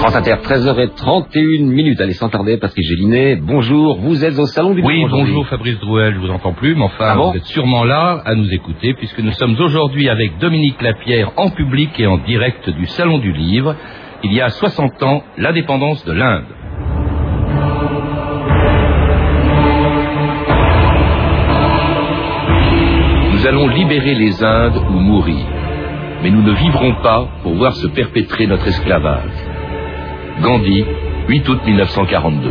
France Inter, 13h31 minutes. Allez, sans tarder, Patrick Gélinet, bonjour, vous êtes au Salon du Livre Oui, bonjour Fabrice Drouel, je vous entends plus, mais enfin, Ah bon vous êtes sûrement là à nous écouter, puisque nous sommes aujourd'hui avec Dominique Lapierre en public et en direct du Salon du Livre. Il y a 60 ans, l'indépendance de l'Inde. Nous allons libérer les Indes ou mourir. Mais nous ne vivrons pas pour voir se perpétrer notre esclavage. Gandhi, 8 août 1942.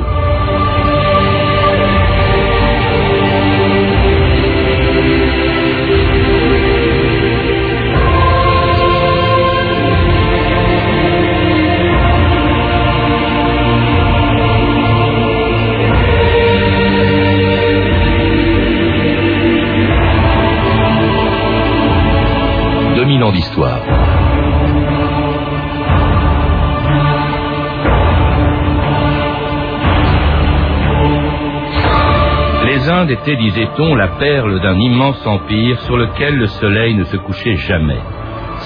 Deux ans d'histoire. Les Indes étaient, disait-on, la perle d'un immense empire sur lequel le soleil ne se couchait jamais.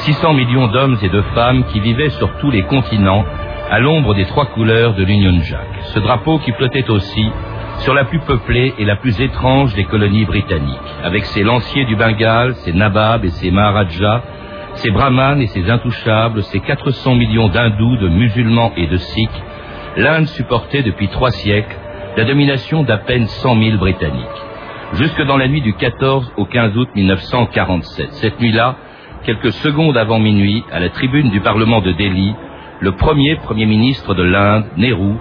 600 millions d'hommes et de femmes qui vivaient sur tous les continents à l'ombre des trois couleurs de l'Union Jack. Ce drapeau qui flottait aussi sur la plus peuplée et la plus étrange des colonies britanniques, avec ses lanciers du Bengale, ses nababs et ses maharajas, ses brahmanes et ses intouchables, ses 400 millions d'hindous, de musulmans et de sikhs, l'Inde supportait depuis trois siècles la domination d'à peine 100 000 Britanniques. Jusque dans la nuit du 14 au 15 août 1947. Cette nuit-là, quelques secondes avant minuit, à la tribune du Parlement de Delhi, le premier Premier ministre de l'Inde, Nehru,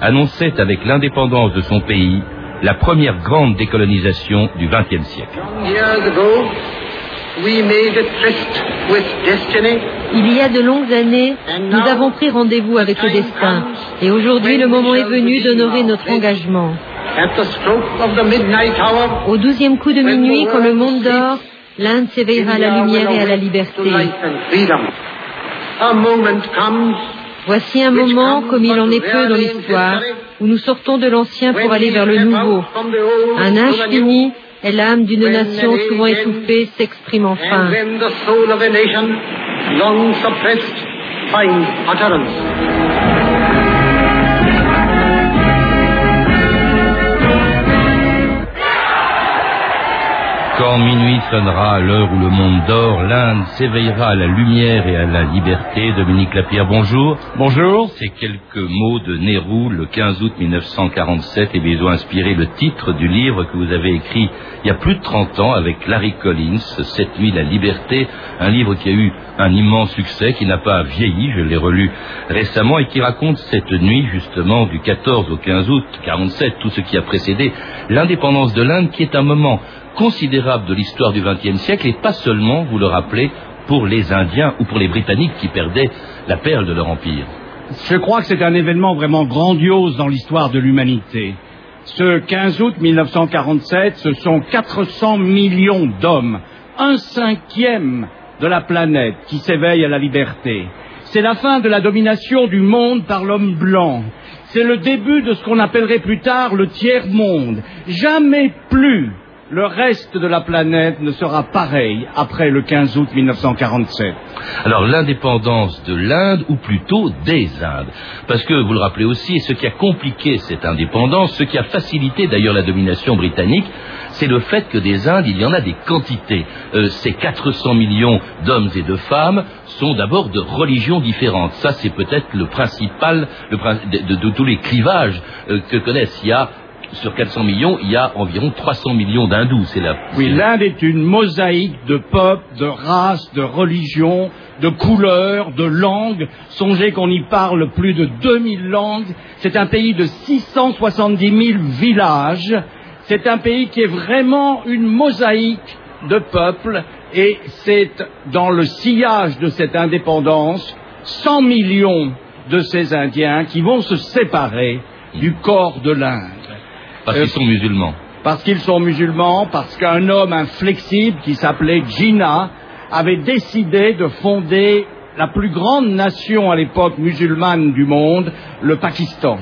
annonçait avec l'indépendance de son pays la première grande décolonisation du XXe siècle. Il y a de longues années, nous avons pris rendez-vous avec le destin. Et aujourd'hui, le moment est venu d'honorer notre engagement. Au douzième coup de minuit, quand le monde dort, l'Inde s'éveillera à la lumière et à la liberté. Voici un moment, comme il en est peu dans l'histoire, où nous sortons de l'ancien pour aller vers le nouveau. Un âge fini et l'âme d'une nation souvent étouffée s'exprime enfin. Quand minuit sonnera à l'heure où le monde dort, l'Inde s'éveillera à la lumière et à la liberté. Dominique Lapierre, bonjour. Bonjour. Ces quelques mots de Nehru, le 15 août 1947, et ils ont inspiré le titre du livre que vous avez écrit il y a plus de 30 ans avec Larry Collins, Cette nuit, la liberté, un livre qui a eu un immense succès, qui n'a pas vieilli, je l'ai relu récemment, et qui raconte cette nuit, justement, du 14 au 15 août 47, tout ce qui a précédé l'indépendance de l'Inde, qui est un moment considérable de l'histoire du XXe siècle, et pas seulement, vous le rappelez, pour les Indiens ou pour les Britanniques qui perdaient la perle de leur empire. Je crois que c'est un événement vraiment grandiose dans l'histoire de l'humanité. Ce 15 août 1947, ce sont 400 millions d'hommes, un cinquième de la planète qui s'éveille à la liberté. C'est la fin de la domination du monde par l'homme blanc. C'est le début de ce qu'on appellerait plus tard le tiers-monde. Jamais plus le reste de la planète ne sera pareil après le 15 août 1947. Alors l'indépendance de l'Inde, ou plutôt des Indes. Parce que, vous le rappelez aussi, ce qui a compliqué cette indépendance, ce qui a facilité d'ailleurs la domination britannique, c'est le fait que des Indes, il y en a des quantités. Euh, ces 400 millions d'hommes et de femmes sont d'abord de religions différentes. Ça, c'est peut-être le principal de tous les clivages euh, que connaissent. Il y a sur 400 millions, il y a environ 300 millions d'hindous. C'est la, Oui, l'Inde est une mosaïque de peuples, de races, de religions, de couleurs, de langues. Songez qu'on y parle plus de 2000 langues. C'est un pays de 670 000 villages. C'est un pays qui est vraiment une mosaïque de peuples. Et c'est dans le sillage de cette indépendance 100 millions de ces Indiens qui vont se séparer du corps de l'Inde parce qu'ils sont musulmans. parce qu'ils sont musulmans, parce qu'un homme inflexible qui s'appelait Jinnah avait décidé de fonder la plus grande nation à l'époque musulmane du monde, le Pakistan.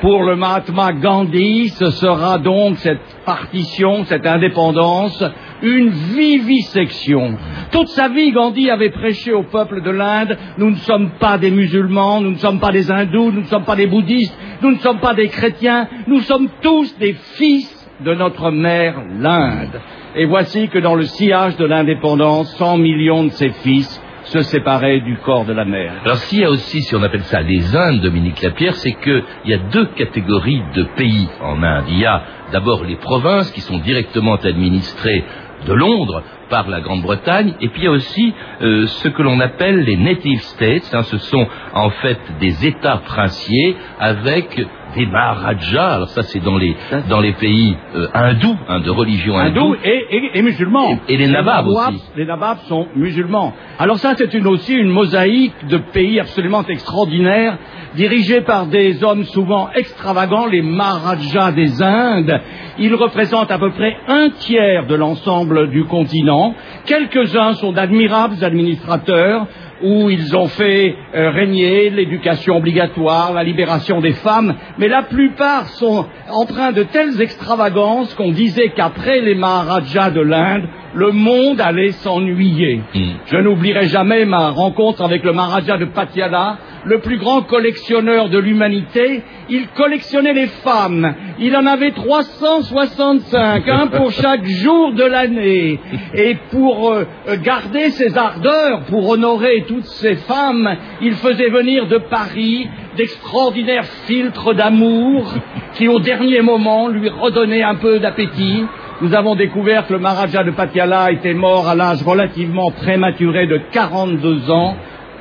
Pour le Mahatma Gandhi, ce sera donc cette partition, cette indépendance, une vivisection. Toute sa vie, Gandhi avait prêché au peuple de l'Inde, nous ne sommes pas des musulmans, nous ne sommes pas des hindous, nous ne sommes pas des bouddhistes, nous ne sommes pas des chrétiens, nous sommes tous des fils de notre mère, l'Inde. Et voici que dans le sillage de l'indépendance, 100 millions de ses fils se séparaient du corps de la mère. Alors s'il y a aussi, si on appelle ça les Indes, Dominique Lapierre, c'est qu'il y a deux catégories de pays en Inde. Il y a d'abord les provinces qui sont directement administrées de Londres par la Grande-Bretagne, et puis il y a aussi euh, ce que l'on appelle les native states, hein, ce sont en fait des États princiers avec des Maharajas, alors ça c'est dans les, dans les pays euh, hindous, hein, de religion hindoue. Hindous et, et- et musulmans. Et- et les Nababs aussi. Les Nababs sont musulmans. Alors ça, c'est une, aussi une mosaïque de pays absolument extraordinaires, dirigés par des hommes souvent extravagants, les Maharajas des Indes. Ils représentent à peu près un tiers de l'ensemble du continent. Quelques-uns sont d'admirables administrateurs, où ils ont fait euh, régner l'éducation obligatoire, la libération des femmes, mais la plupart sont empreints de telles extravagances qu'on disait qu'après les Maharajas de l'Inde, le monde allait s'ennuyer. Mm. Je n'oublierai jamais ma rencontre avec le Maharaja de Patiala, le plus grand collectionneur de l'humanité. Il collectionnait les femmes. Il en avait 365, un pour chaque jour de l'année. Et pour euh, garder ses ardeurs, pour honorer toutes ces femmes, il faisait venir de Paris d'extraordinaires filtres d'amour qui, au dernier moment, lui redonnaient un peu d'appétit. Nous avons découvert que le Maharaja de Patiala était mort à l'âge relativement prématuré de 42 ans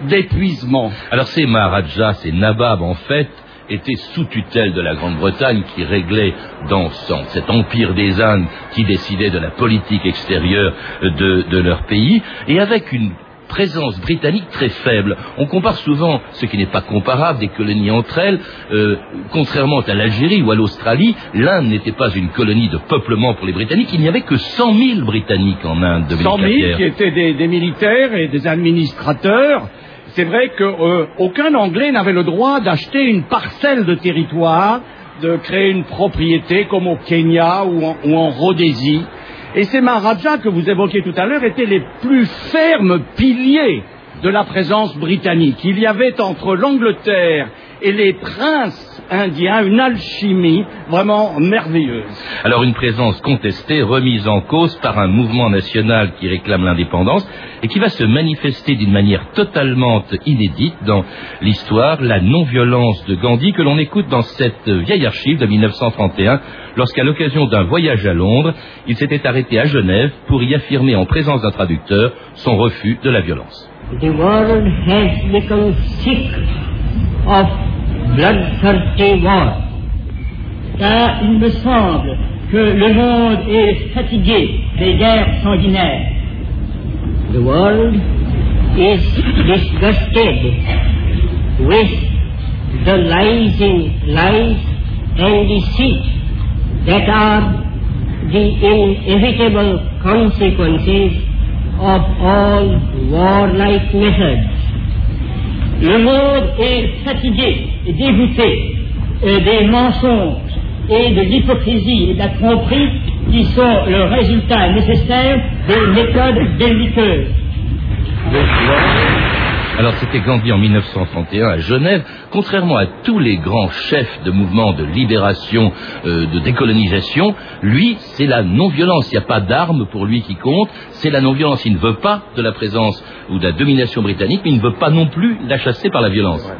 d'épuisement. Alors ces Maharajas, ces Nababs en fait, étaient sous tutelle de la Grande-Bretagne qui réglait dans cet empire des Indes qui décidait de la politique extérieure de leur pays et avec une présence britannique très faible. On compare souvent ce qui n'est pas comparable des colonies entre elles. Euh, contrairement à l'Algérie ou à l'Australie, l'Inde n'était pas une colonie de peuplement pour les Britanniques. Il n'y avait que 100 000 Britanniques en Inde. Dominique 100 000 Lapierre. qui étaient des, des militaires et des administrateurs. C'est vrai qu'aucun Anglais n'avait le droit d'acheter une parcelle de territoire, de créer une propriété comme au Kenya ou en, ou en Rhodésie. Et ces Maharajas que vous évoquiez tout à l'heure étaient les plus fermes piliers de la présence britannique. Il y avait entre l'Angleterre et les princes indiens une alchimie vraiment merveilleuse. Alors une présence contestée, remise en cause par un mouvement national qui réclame l'indépendance et qui va se manifester d'une manière totalement inédite dans l'histoire, la non-violence de Gandhi que l'on écoute dans cette vieille archive de 1931 lorsqu'à l'occasion d'un voyage à Londres, il s'était arrêté à Genève pour y affirmer en présence d'un traducteur son refus de la violence. The world has become sick of bloodthirsty war. Car il me semble que le monde est fatigué des guerres sanguinaires. The world is disgusted with the lies in lies and deceit that are the inevitable consequences of all warlike methods. Le monde est fatigué et dégoûté euh, des mensonges et de l'hypocrisie et de la tromperie qui sont le résultat nécessaire des méthodes belliqueuses. Alors c'était Gandhi en 1931 à Genève. Contrairement à tous les grands chefs de mouvements de libération, euh, de décolonisation, lui, c'est la non-violence. Il n'y a pas d'armes pour lui qui compte. C'est la non-violence. Il ne veut pas de la présence ou de la domination britannique, mais il ne veut pas non plus la chasser par la violence.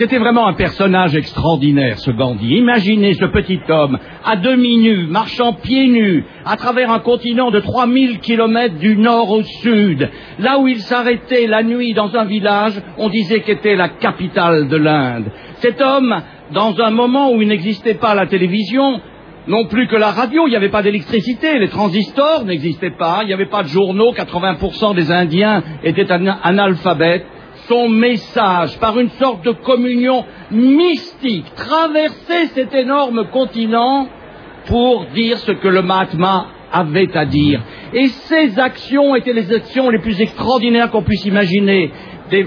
C'était vraiment un personnage extraordinaire, ce Gandhi. Imaginez ce petit homme, à demi nu, marchant pieds nus, à travers un continent de 3000 kilomètres du nord au sud. Là où il s'arrêtait la nuit dans un village, on disait qu'était la capitale de l'Inde. Cet homme, dans un moment où il n'existait pas la télévision, non plus que la radio, il n'y avait pas d'électricité, les transistors n'existaient pas, il n'y avait pas de journaux, 80% des Indiens étaient ana- analphabètes. Son message, par une sorte de communion mystique, traversait cet énorme continent pour dire ce que le Mahatma avait à dire. Et ces actions étaient les actions les plus extraordinaires qu'on puisse imaginer.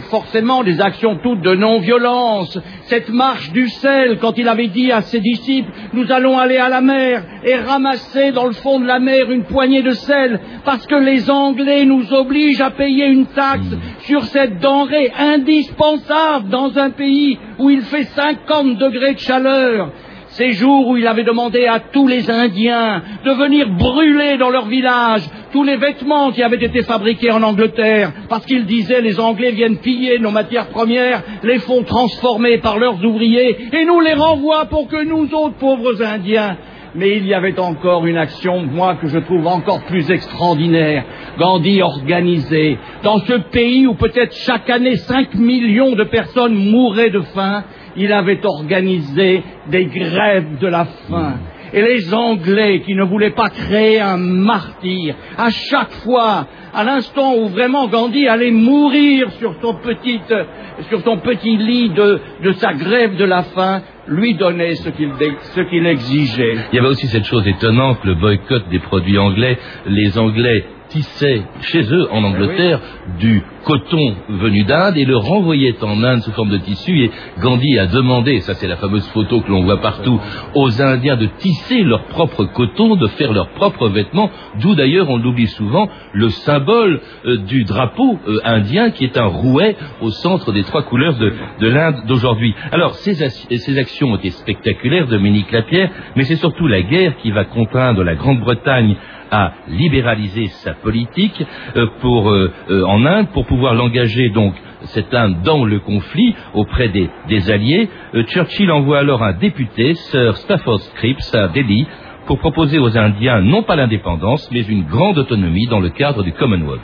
Forcément des actions toutes de non-violence. Cette marche du sel, quand il avait dit à ses disciples, nous allons aller à la mer et ramasser dans le fond de la mer une poignée de sel, parce que les Anglais nous obligent à payer une taxe sur cette denrée indispensable dans un pays où il fait 50 degrés de chaleur. Ces jours où il avait demandé à tous les Indiens de venir brûler dans leur village tous les vêtements qui avaient été fabriqués en Angleterre, parce qu'il disait les Anglais viennent piller nos matières premières, les font transformer par leurs ouvriers, et nous les renvoient pour que nous autres pauvres Indiens mais il y avait encore une action, moi, que je trouve encore plus extraordinaire. Gandhi organisait, dans ce pays où peut-être chaque année 5 millions de personnes mouraient de faim, il avait organisé des grèves de la faim. Et les Anglais qui ne voulaient pas créer un martyr, à chaque fois, à l'instant où vraiment Gandhi allait mourir sur son petit, lit de, sa grève de la faim, lui donnait ce qu'il exigeait. Il y avait aussi cette chose étonnante, le boycott des produits anglais. Les Anglais tissaient chez eux, en Angleterre, du coton venu d'Inde et le renvoyaient en Inde sous forme de tissu. Et Gandhi a demandé, ça c'est la fameuse photo que l'on voit partout, aux Indiens de tisser leur propre coton, de faire leurs propres vêtements, d'où d'ailleurs, on l'oublie souvent, le symbole euh, du drapeau euh, indien qui est un rouet au centre des trois couleurs de, l'Inde d'aujourd'hui. Alors, ces, ces actions ont été spectaculaires, Dominique Lapierre, mais c'est surtout la guerre qui va contraindre la Grande-Bretagne à libéraliser sa politique euh, pour, euh, euh, en Inde pour pouvoir l'engager donc cette Inde dans le conflit auprès des, des alliés. Churchill envoie alors un député, Sir Stafford Cripps, à Delhi pour proposer aux Indiens non pas l'indépendance, mais une grande autonomie dans le cadre du Commonwealth.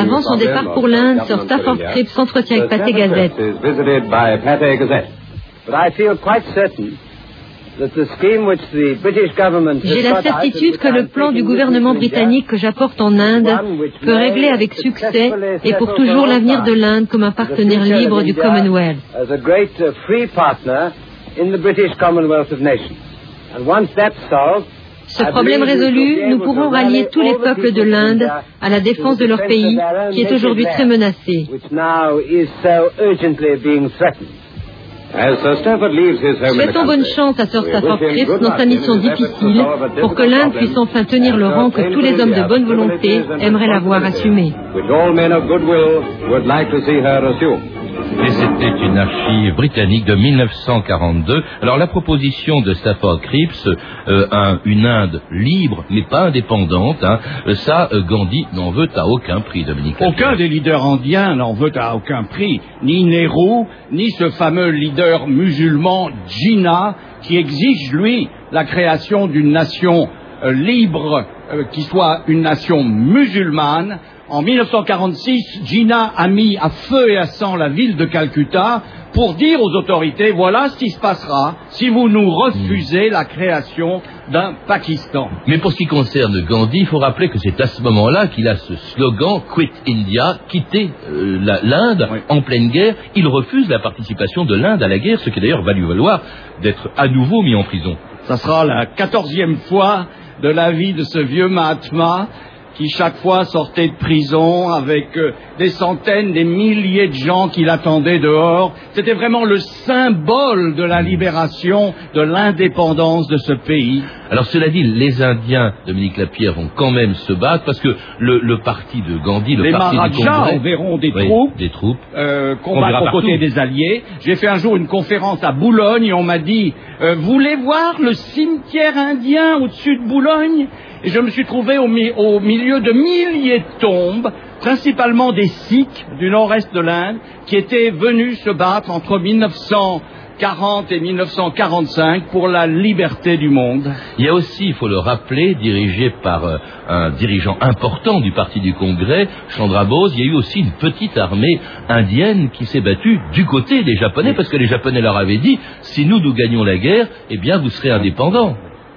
Avant son départ pour l'Inde, Sir Stafford Cripps s'entretient avec Pathé Gazette. J'ai la certitude que le plan du gouvernement britannique que j'apporte en Inde peut régler avec succès et pour toujours l'avenir de l'Inde comme un partenaire libre du Commonwealth. Ce problème résolu, nous pourrons rallier tous les peuples de l'Inde à la défense de leur pays, qui est aujourd'hui très menacé. Souhaitons bonne chance à Sir Stafford Cripps dans sa mission difficile pour que l'Inde puisse enfin tenir le rang que tous les hommes de bonne volonté aimeraient la voir assumer. Et c'était une archive britannique de 1942. Alors la proposition de Stafford Cripps, euh, une Inde libre mais pas indépendante, hein, ça euh, Gandhi n'en veut à aucun prix, Dominique. Aucun des leaders indiens n'en veut à aucun prix, ni Nehru, ni ce fameux leader musulman Jinnah qui exige lui la création d'une nation euh, libre qui soit une nation musulmane en 1946, Jinnah a mis à feu et à sang la ville de Calcutta pour dire aux autorités, voilà ce qui se passera si vous nous refusez la création d'un Pakistan. Mais pour ce qui concerne Gandhi, il faut rappeler que c'est à ce moment-là qu'il a ce slogan Quit India, quitter euh, l'Inde en pleine guerre. Il refuse la participation de l'Inde à la guerre, ce qui d'ailleurs va lui valoir d'être à nouveau mis en prison. Ça sera la quatorzième fois de la vie de ce vieux Mahatma qui chaque fois sortait de prison avec euh, des centaines, des milliers de gens qui l'attendaient dehors. C'était vraiment le symbole de la libération, de l'indépendance de ce pays. Alors cela dit, les Indiens, Dominique Lapierre, vont quand même se battre parce que le, parti de Gandhi, le les parti du Congrès, verront des troupes, des troupes euh, combattre aux côtés des Alliés. J'ai fait un jour une conférence à Boulogne et on m'a dit euh, voulez voir le cimetière indien au-dessus de Boulogne? Et je me suis trouvé au, au, milieu de milliers de tombes, principalement des Sikhs du nord-est de l'Inde, qui étaient venus se battre entre 1940 et 1945 pour la liberté du monde. Il y a aussi, il faut le rappeler, dirigé par euh, un dirigeant important du Parti du Congrès, Chandra Bose, il y a eu aussi une petite armée indienne qui s'est battue du côté des Japonais, parce que les Japonais leur avaient dit, si nous, nous gagnons la guerre, eh bien, vous serez indépendants.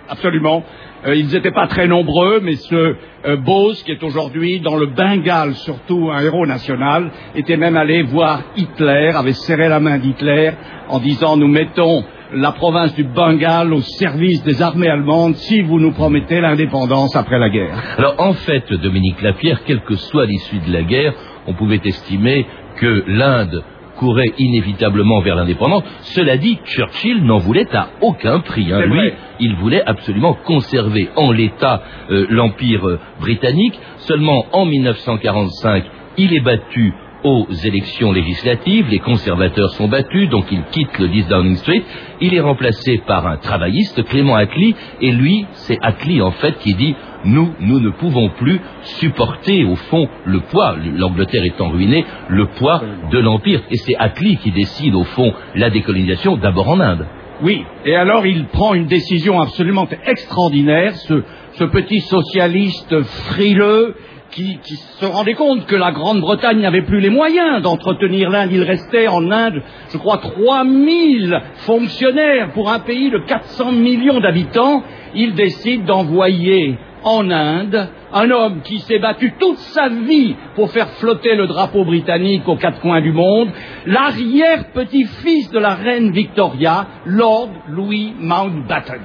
Absolument. Euh, ils n'étaient pas très nombreux, mais ce euh, Bose, qui est aujourd'hui dans le Bengale, surtout un héros national, était même allé voir Hitler, avait serré la main d'Hitler en disant nous mettons la province du Bengale au service des armées allemandes si vous nous promettez l'indépendance après la guerre. Alors en fait, Dominique Lapierre, quelle que soit l'issue de la guerre, on pouvait estimer que l'Inde courait inévitablement vers l'indépendance. Cela dit, Churchill n'en voulait à aucun prix. Hein. Lui, il voulait absolument conserver en l'état euh, l'Empire euh, britannique. Seulement en 1945, il est battu aux élections législatives, les conservateurs sont battus, donc il quitte le 10 Downing Street, il est remplacé par un travailliste, Clément Attlee, et lui, c'est Attlee en fait qui dit nous, nous ne pouvons plus supporter au fond le poids, l'Angleterre étant ruinée, le poids de l'Empire. Et c'est Attlee qui décide au fond la décolonisation, d'abord en Inde. Oui, et alors il prend une décision absolument extraordinaire, ce, ce petit socialiste frileux qui, se rendait compte que la Grande-Bretagne n'avait plus les moyens d'entretenir l'Inde. Il restait en Inde, je crois, 3000 fonctionnaires pour un pays de 400 millions d'habitants. Il décide d'envoyer en Inde un homme qui s'est battu toute sa vie pour faire flotter le drapeau britannique aux quatre coins du monde, l'arrière-petit-fils de la reine Victoria, Lord Louis Mountbatten.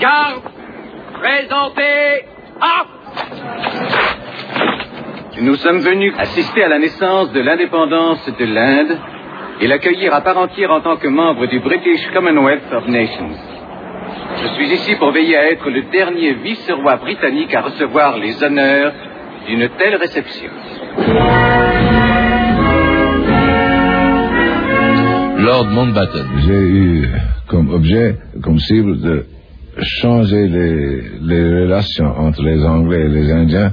Garde Présentez à... Nous sommes venus assister à la naissance de l'indépendance de l'Inde et l'accueillir à part entière en tant que membre du British Commonwealth of Nations. Je suis ici pour veiller à être le dernier vice-roi britannique à recevoir les honneurs d'une telle réception. Lord Mountbatten. J'ai eu comme objet, comme cible de changer les, relations entre les Anglais et les Indiens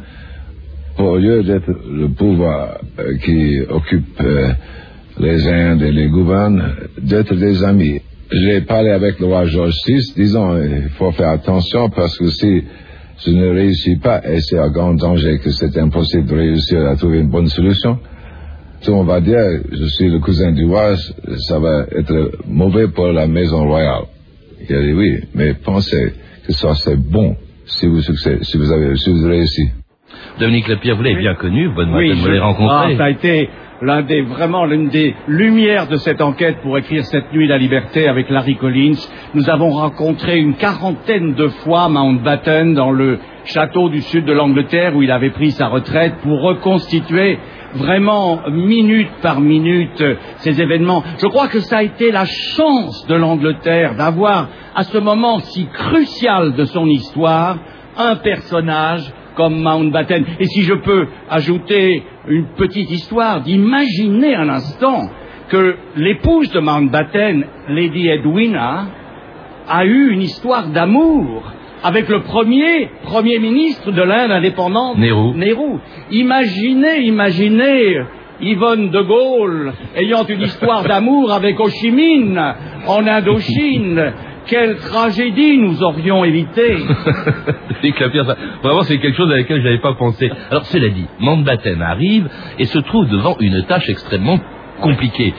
au lieu d'être le pouvoir euh, qui occupe euh, les Indes et les gouverne, d'être des amis. J'ai parlé avec le roi George VI, disant il faut faire attention parce que si je ne réussis pas, et c'est un grand danger que c'est impossible de réussir à trouver une bonne solution, on va dire, je suis le cousin du roi, ça va être mauvais pour la maison royale. Il a dit oui, mais pensez que ça c'est bon si vous, si vous avez si vous réussi. Dominique Lapierre, vous l'avez bien connu, bonne oui, vous l'avez rencontré. Ah, ça a été l'un des vraiment l'une des lumières de cette enquête pour écrire cette nuit la liberté avec Larry Collins. Nous avons rencontré une quarantaine de fois Mountbatten dans le château du sud de l'Angleterre où il avait pris sa retraite pour reconstituer vraiment minute par minute ces événements. Je crois que ça a été la chance de l'Angleterre d'avoir à ce moment si crucial de son histoire un personnage comme Mountbatten. Et si je peux ajouter une petite histoire, d'imaginer un instant que l'épouse de Mountbatten, Lady Edwina, a eu une histoire d'amour avec le premier Premier ministre de l'Inde indépendante, Nehru. Imaginez, imaginez Yvonne de Gaulle ayant une histoire d'amour avec Ho Chi Minh en Indochine. Quelle tragédie nous aurions évité Vraiment, c'est quelque chose à laquelle je n'avais pas pensé. Alors, cela dit, Mountbatten arrive et se trouve devant une tâche extrêmement compliquée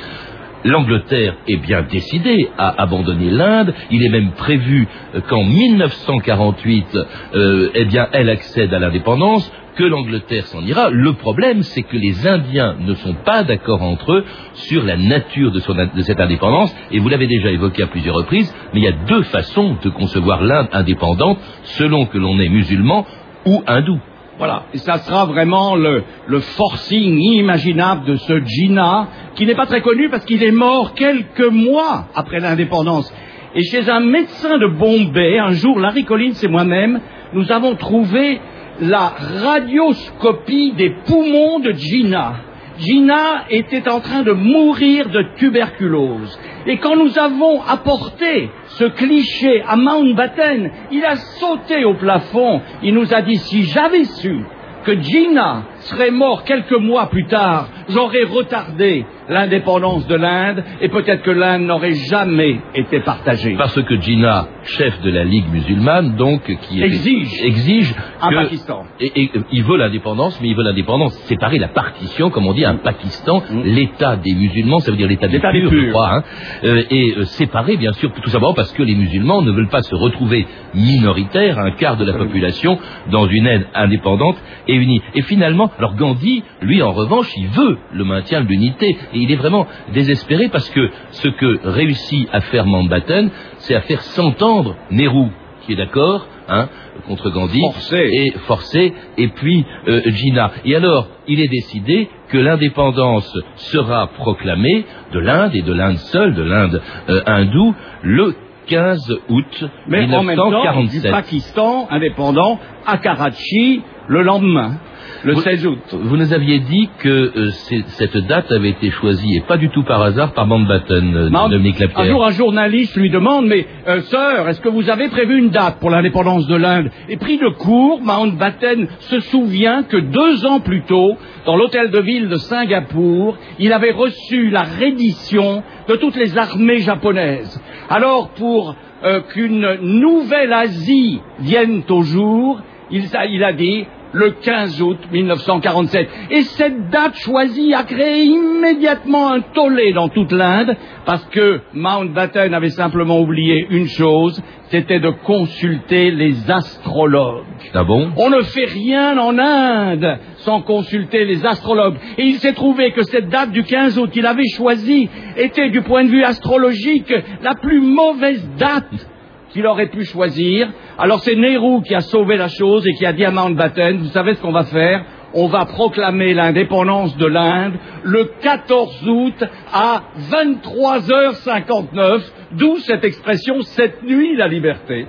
l'Angleterre est bien décidée à abandonner l'Inde. Il est même prévu euh, qu'en 1948, euh, eh bien, elle accède à l'indépendance, que l'Angleterre s'en ira. Le problème, c'est que les Indiens ne sont pas d'accord entre eux sur la nature de, de cette indépendance. Et vous l'avez déjà évoqué à plusieurs reprises, mais il y a deux façons de concevoir l'Inde indépendante, selon que l'on est musulman ou hindou. Voilà, et ça sera vraiment le, forcing inimaginable de ce Jinnah, qui n'est pas très connu parce qu'il est mort quelques mois après l'indépendance. Et chez un médecin de Bombay, un jour, Larry Collins et moi-même, nous avons trouvé la radioscopie des poumons de Jinnah. Jinnah était en train de mourir de tuberculose. Et quand nous avons apporté ce cliché à Mountbatten, il a sauté au plafond. Il nous a dit si j'avais su que Gina serait mort quelques mois plus tard, j'aurais retardé l'indépendance de l'Inde et peut-être que l'Inde n'aurait jamais été partagée. Parce que Jinnah, chef de la Ligue musulmane, donc, qui exige, exige un Pakistan. Et, il veut l'indépendance, mais il veut l'indépendance séparer la partition, comme on dit, un Pakistan, mm. l'État des musulmans, ça veut dire l'État des purs, je crois, hein, euh, et euh, séparer, bien sûr, tout simplement parce que les musulmans ne veulent pas se retrouver minoritaires, un quart de la population, dans une aide indépendante et unie. Et finalement, alors Gandhi, lui, en revanche, il veut le maintien de l'unité et il est vraiment désespéré parce que ce que réussit à faire Mountbatten, c'est à faire s'entendre Nehru. qui est d'accord, hein, contre Gandhi, Forcé. et forcé, et puis euh, Jinnah. Et alors, il est décidé que l'indépendance sera proclamée de l'Inde et de l'Inde seule, de l'Inde euh, hindoue, le 15 août Mais en même temps, du 1947. Pakistan indépendant à Karachi le lendemain, le Vous- 16 août. Vous nous aviez dit que euh, cette date avait été choisie, et pas du tout par hasard, par Mountbatten, euh, Mount- Dominique un Lapierre. jour, un journaliste lui demande, mais euh, sœur, est-ce que vous avez prévu une date pour l'indépendance de l'Inde? Et pris de court, Mountbatten se souvient que deux ans plus tôt, dans l'hôtel de ville de Singapour, il avait reçu la reddition de toutes les armées japonaises. Alors, pour euh, qu'une nouvelle Asie vienne au jour, il a dit le 15 août 1947. Et cette date choisie a créé immédiatement un tollé dans toute l'Inde, parce que Mountbatten avait simplement oublié une chose, c'était de consulter les astrologues. Ah bon? On ne fait rien en Inde sans consulter les astrologues. Et il s'est trouvé que cette date du 15 août qu'il avait choisie était, du point de vue astrologique, la plus mauvaise date qu'il aurait pu choisir. Alors c'est Nehru qui a sauvé la chose et qui a dit à Mountbatten, vous savez ce qu'on va faire? On va proclamer l'indépendance de l'Inde le 14 août à 23h59, d'où cette expression cette nuit la liberté.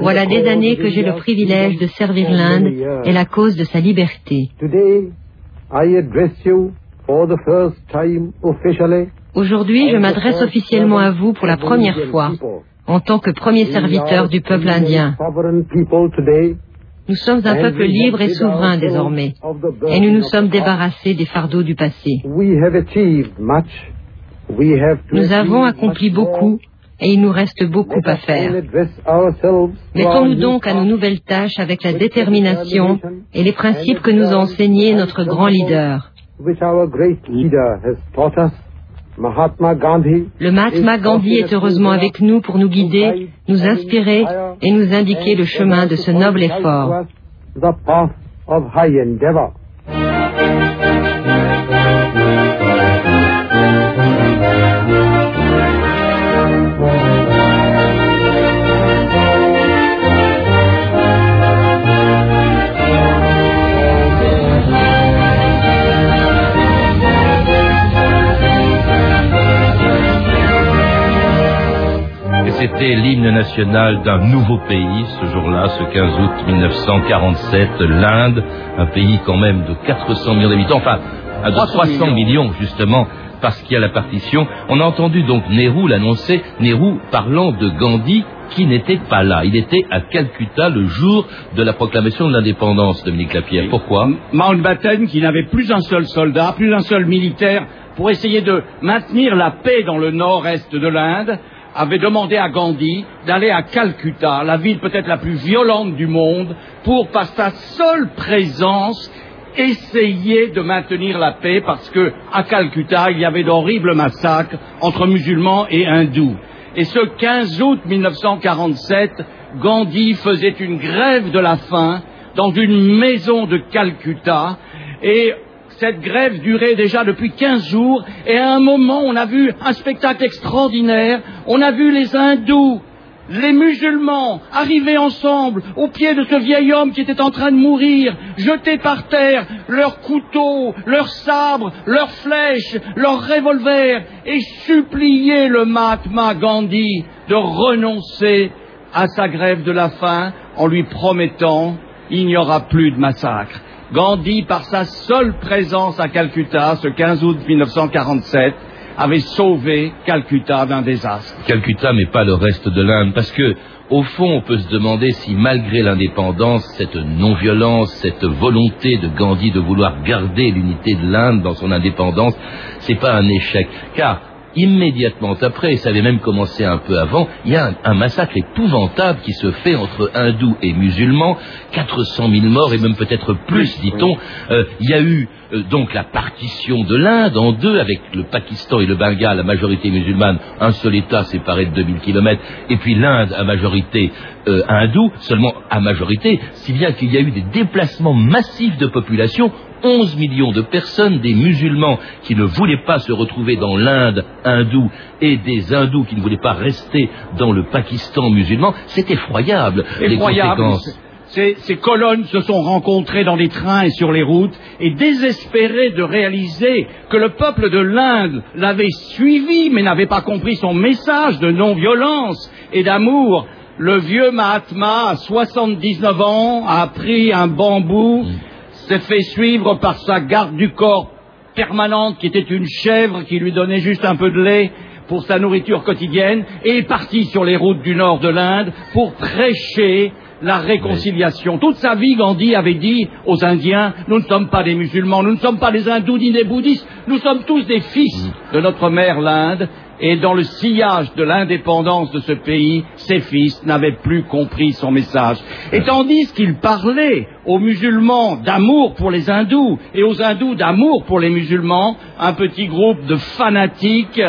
Voilà the des années of que j'ai le privilège de servir l'Inde et la cause de sa liberté. Today, I address you for the first time officially. Aujourd'hui, je m'adresse officiellement à vous pour la première fois en tant que premier serviteur du peuple indien. Nous sommes un peuple libre et souverain désormais, et nous nous sommes débarrassés des fardeaux du passé. Nous avons accompli beaucoup, et il nous reste beaucoup à faire. Mettons-nous donc à nos nouvelles tâches avec la détermination et les principes que nous a enseignés notre grand leader. Mahatma Gandhi Le Mahatma Gandhi est heureusement avec nous pour nous guider, nous inspirer et nous indiquer le chemin de ce noble effort. C'était l'hymne national d'un nouveau pays, ce jour-là, ce 15 août 1947, l'Inde, un pays quand même de 400 millions d'habitants, enfin, à 300 300 millions. millions, justement, parce qu'il y a la partition. On a entendu donc Nehru l'annoncer, Nehru parlant de Gandhi qui n'était pas là. Il était à Calcutta le jour de la proclamation de l'indépendance, Dominique Lapierre. Pourquoi? Mountbatten, qui n'avait plus un seul soldat, plus un seul militaire, pour essayer de maintenir la paix dans le nord-est de l'Inde, avait demandé à Gandhi d'aller à Calcutta, la ville peut-être la plus violente du monde, pour, par sa seule présence, essayer de maintenir la paix parce que à Calcutta, il y avait d'horribles massacres entre musulmans et hindous. Et ce 15 août 1947, Gandhi faisait une grève de la faim dans une maison de Calcutta et cette grève durait déjà depuis 15 jours et à un moment on a vu un spectacle extraordinaire. On a vu les hindous, les musulmans arriver ensemble au pied de ce vieil homme qui était en train de mourir, jeter par terre leurs couteaux, leurs sabres, leurs flèches, leurs revolvers et supplier le Mahatma Gandhi de renoncer à sa grève de la faim en lui promettant il n'y aura plus de massacre. Gandhi, par sa seule présence à Calcutta, ce 15 août 1947, avait sauvé Calcutta d'un désastre. Calcutta, mais pas le reste de l'Inde, parce que, au fond, on peut se demander si, malgré l'indépendance, cette non-violence, cette volonté de Gandhi de vouloir garder l'unité de l'Inde dans son indépendance, c'est pas un échec. Car, immédiatement après, et ça avait même commencé un peu avant, il y a un, un massacre épouvantable qui se fait entre hindous et musulmans, 400 000 morts et même peut-être plus, dit-on. Euh, il y a eu euh, donc la partition de l'Inde en deux avec le Pakistan et le Bengale, la majorité musulmane, un seul État séparé de 2000 kilomètres, et puis l'Inde à majorité euh, hindoue, seulement à majorité, si bien qu'il y a eu des déplacements massifs de population 11 millions de personnes, des musulmans qui ne voulaient pas se retrouver dans l'Inde hindoue et des hindous qui ne voulaient pas rester dans le Pakistan musulman. C'est effroyable. Effroyable. Ces, ces, colonnes se sont rencontrées dans les trains et sur les routes et désespérées de réaliser que le peuple de l'Inde l'avait suivi mais n'avait pas compris son message de non-violence et d'amour. Le vieux Mahatma, à 79 ans, a pris un bambou, s'est fait suivre par sa garde du corps permanente qui était une chèvre qui lui donnait juste un peu de lait pour sa nourriture quotidienne et est parti sur les routes du nord de l'Inde pour prêcher la réconciliation. Toute sa vie, Gandhi avait dit aux Indiens, nous ne sommes pas des musulmans, nous ne sommes pas des hindous ni des bouddhistes, nous sommes tous des fils de notre mère l'Inde, et dans le sillage de l'indépendance de ce pays, ses fils n'avaient plus compris son message. Et tandis qu'il parlait aux musulmans d'amour pour les hindous et aux hindous d'amour pour les musulmans, un petit groupe de fanatiques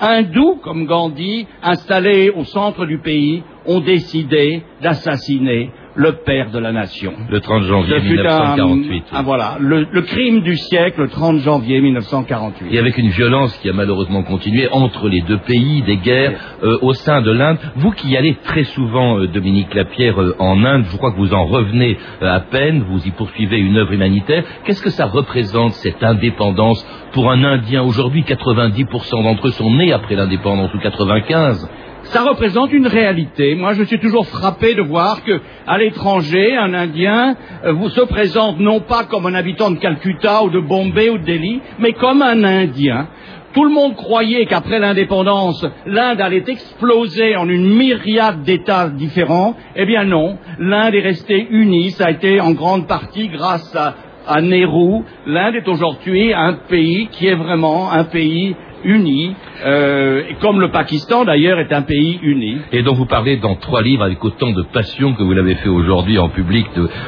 hindous, comme Gandhi, installés au centre du pays, ont décidé d'assassiner le père de la nation. Le 30 janvier 1948. Un, voilà, le, le, crime du siècle, le 30 janvier 1948. Et avec une violence qui a malheureusement continué entre les deux pays, des guerres euh, au sein de l'Inde. Vous qui allez très souvent, euh, Dominique Lapierre, euh, en Inde, je crois que vous en revenez à peine, vous y poursuivez une œuvre humanitaire. Qu'est-ce que ça représente, cette indépendance, pour un Indien Aujourd'hui, 90% d'entre eux sont nés après l'indépendance, ou 95 ça représente une réalité. Moi, je suis toujours frappé de voir que, à l'étranger, un Indien euh, vous se présente non pas comme un habitant de Calcutta ou de Bombay ou de Delhi, mais comme un Indien. Tout le monde croyait qu'après l'indépendance, l'Inde allait exploser en une myriade d'États différents. Eh bien non, l'Inde est restée unie. Ça a été en grande partie grâce à, à Nehru. L'Inde est aujourd'hui un pays qui est vraiment un pays uni, euh, comme le Pakistan d'ailleurs est un pays uni. Et dont vous parlez dans trois livres avec autant de passion que vous l'avez fait aujourd'hui en public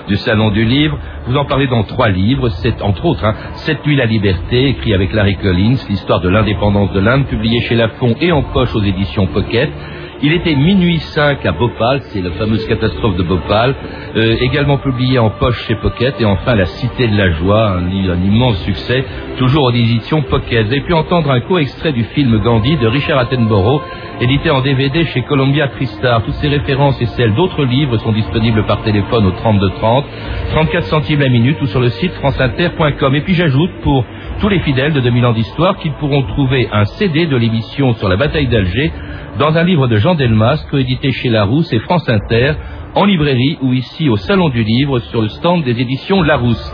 du Salon du Livre. Vous en parlez dans trois livres, c'est entre autres hein, Cette nuit la liberté, écrit avec Larry Collins, l'histoire de l'indépendance de l'Inde, publié chez Lafon et en poche aux éditions Pocket. Il était minuit 5 à Bhopal, c'est la fameuse catastrophe de Bhopal, euh, également publié en poche chez Pocket, et enfin La Cité de la Joie, un, immense succès, toujours aux éditions Pocket. Vous avez pu entendre un court extrait du film Gandhi de Richard Attenborough, édité en DVD chez Columbia Tristar. Toutes ces références et celles d'autres livres sont disponibles par téléphone au 3230, 34 centimes la minute ou sur le site franceinter.com. Et puis j'ajoute pour tous les fidèles de 2000 ans d'histoire qu'ils pourront trouver un CD de l'émission sur la bataille d'Alger dans un livre de Jean Delmas, coédité chez Larousse et France Inter, en librairie ou ici au Salon du Livre sur le stand des éditions Larousse.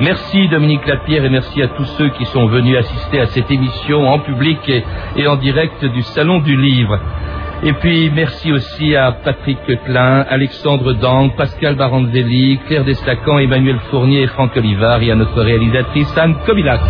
Merci Dominique Lapierre et merci à tous ceux qui sont venus assister à cette émission en public et, et en direct du Salon du Livre. Et puis merci aussi à Patrick Klein, Alexandre Dang, Pascal Baranzelli, Claire Destacan, Emmanuel Fournier et Franck Olivard et à notre réalisatrice Anne Kobilac.